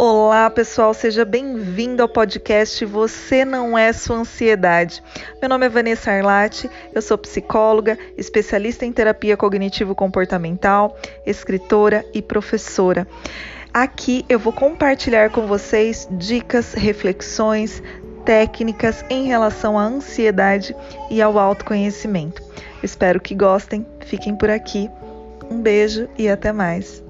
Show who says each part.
Speaker 1: Olá, pessoal, seja bem-vindo ao podcast Você Não É Sua Ansiedade. Meu nome é Vanessa Arlatti, eu sou psicóloga, especialista em terapia cognitivo-comportamental, escritora e professora. Aqui eu vou compartilhar com vocês dicas, reflexões, técnicas em relação à ansiedade e ao autoconhecimento. Espero que gostem, fiquem por aqui. Um beijo e até mais.